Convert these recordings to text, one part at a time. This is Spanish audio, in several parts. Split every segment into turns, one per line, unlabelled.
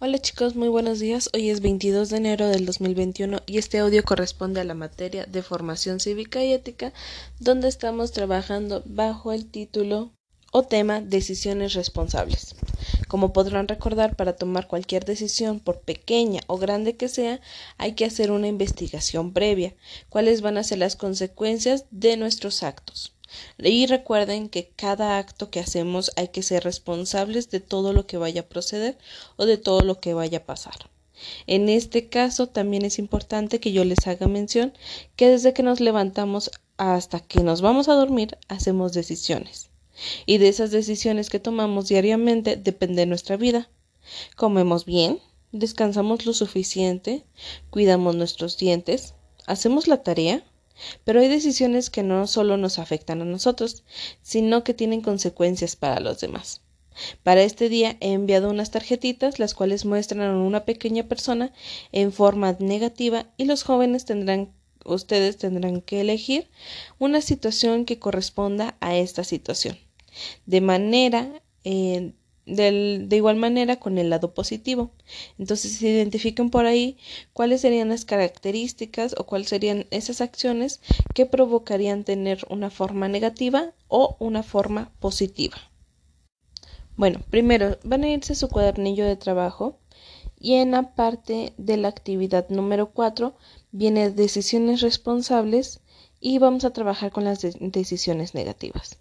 Hola chicos, muy buenos días. Hoy es 22 de enero del 2021 y este audio corresponde a la materia de formación cívica y ética, donde estamos trabajando bajo el título o tema decisiones responsables. Como podrán recordar, para tomar cualquier decisión, por pequeña o grande que sea, hay que hacer una investigación previa. ¿Cuáles van a ser las consecuencias de nuestros actos? Y recuerden que cada acto que hacemos hay que ser responsables de todo lo que vaya a proceder o de todo lo que vaya a pasar. En este caso también es importante que yo les haga mención que desde que nos levantamos hasta que nos vamos a dormir hacemos decisiones. Y de esas decisiones que tomamos diariamente depende nuestra vida. Comemos bien, descansamos lo suficiente, cuidamos nuestros dientes, hacemos la tarea, pero hay decisiones que no solo nos afectan a nosotros, sino que tienen consecuencias para los demás. Para este día he enviado unas tarjetitas las cuales muestran a una pequeña persona en forma negativa y los jóvenes tendrán ustedes tendrán que elegir una situación que corresponda a esta situación. De manera eh, de igual manera con el lado positivo. Entonces se identifiquen por ahí cuáles serían las características o cuáles serían esas acciones que provocarían tener una forma negativa o una forma positiva. Bueno, primero van a irse a su cuadernillo de trabajo y en la parte de la actividad número 4 viene decisiones responsables y vamos a trabajar con las decisiones negativas.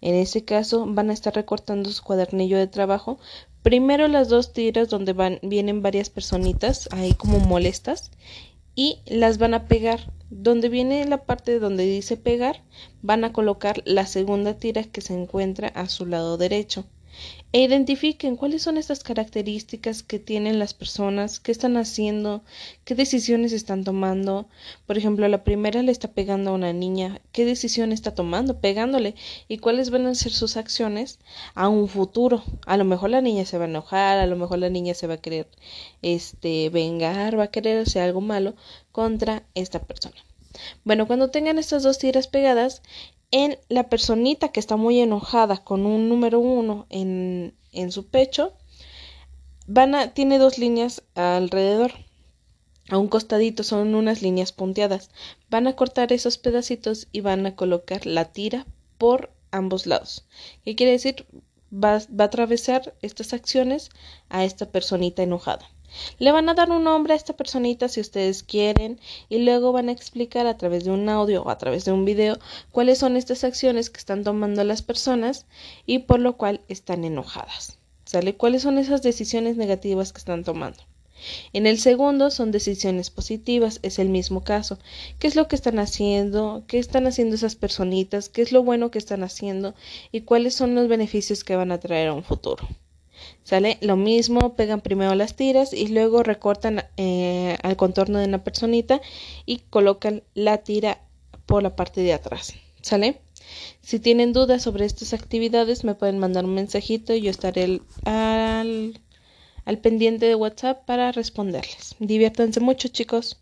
En ese caso van a estar recortando su cuadernillo de trabajo. Primero las dos tiras donde van, vienen varias personitas ahí como molestas y las van a pegar. Donde viene la parte donde dice pegar, van a colocar la segunda tira que se encuentra a su lado derecho e identifiquen cuáles son estas características que tienen las personas, qué están haciendo, qué decisiones están tomando. Por ejemplo, la primera le está pegando a una niña, qué decisión está tomando, pegándole y cuáles van a ser sus acciones a un futuro. A lo mejor la niña se va a enojar, a lo mejor la niña se va a querer este vengar, va a querer hacer algo malo contra esta persona. Bueno, cuando tengan estas dos tiras pegadas, en la personita que está muy enojada con un número uno en, en su pecho, van a, tiene dos líneas alrededor. A un costadito son unas líneas punteadas. Van a cortar esos pedacitos y van a colocar la tira por ambos lados. ¿Qué quiere decir? Va, va a atravesar estas acciones a esta personita enojada. Le van a dar un nombre a esta personita si ustedes quieren y luego van a explicar a través de un audio o a través de un video cuáles son estas acciones que están tomando las personas y por lo cual están enojadas. ¿Sale? ¿Cuáles son esas decisiones negativas que están tomando? En el segundo son decisiones positivas, es el mismo caso. ¿Qué es lo que están haciendo? ¿Qué están haciendo esas personitas? ¿Qué es lo bueno que están haciendo? ¿Y cuáles son los beneficios que van a traer a un futuro? ¿Sale? Lo mismo, pegan primero las tiras y luego recortan eh, al contorno de una personita y colocan la tira por la parte de atrás. ¿Sale? Si tienen dudas sobre estas actividades, me pueden mandar un mensajito y yo estaré al, al pendiente de WhatsApp para responderles. Diviértanse mucho, chicos.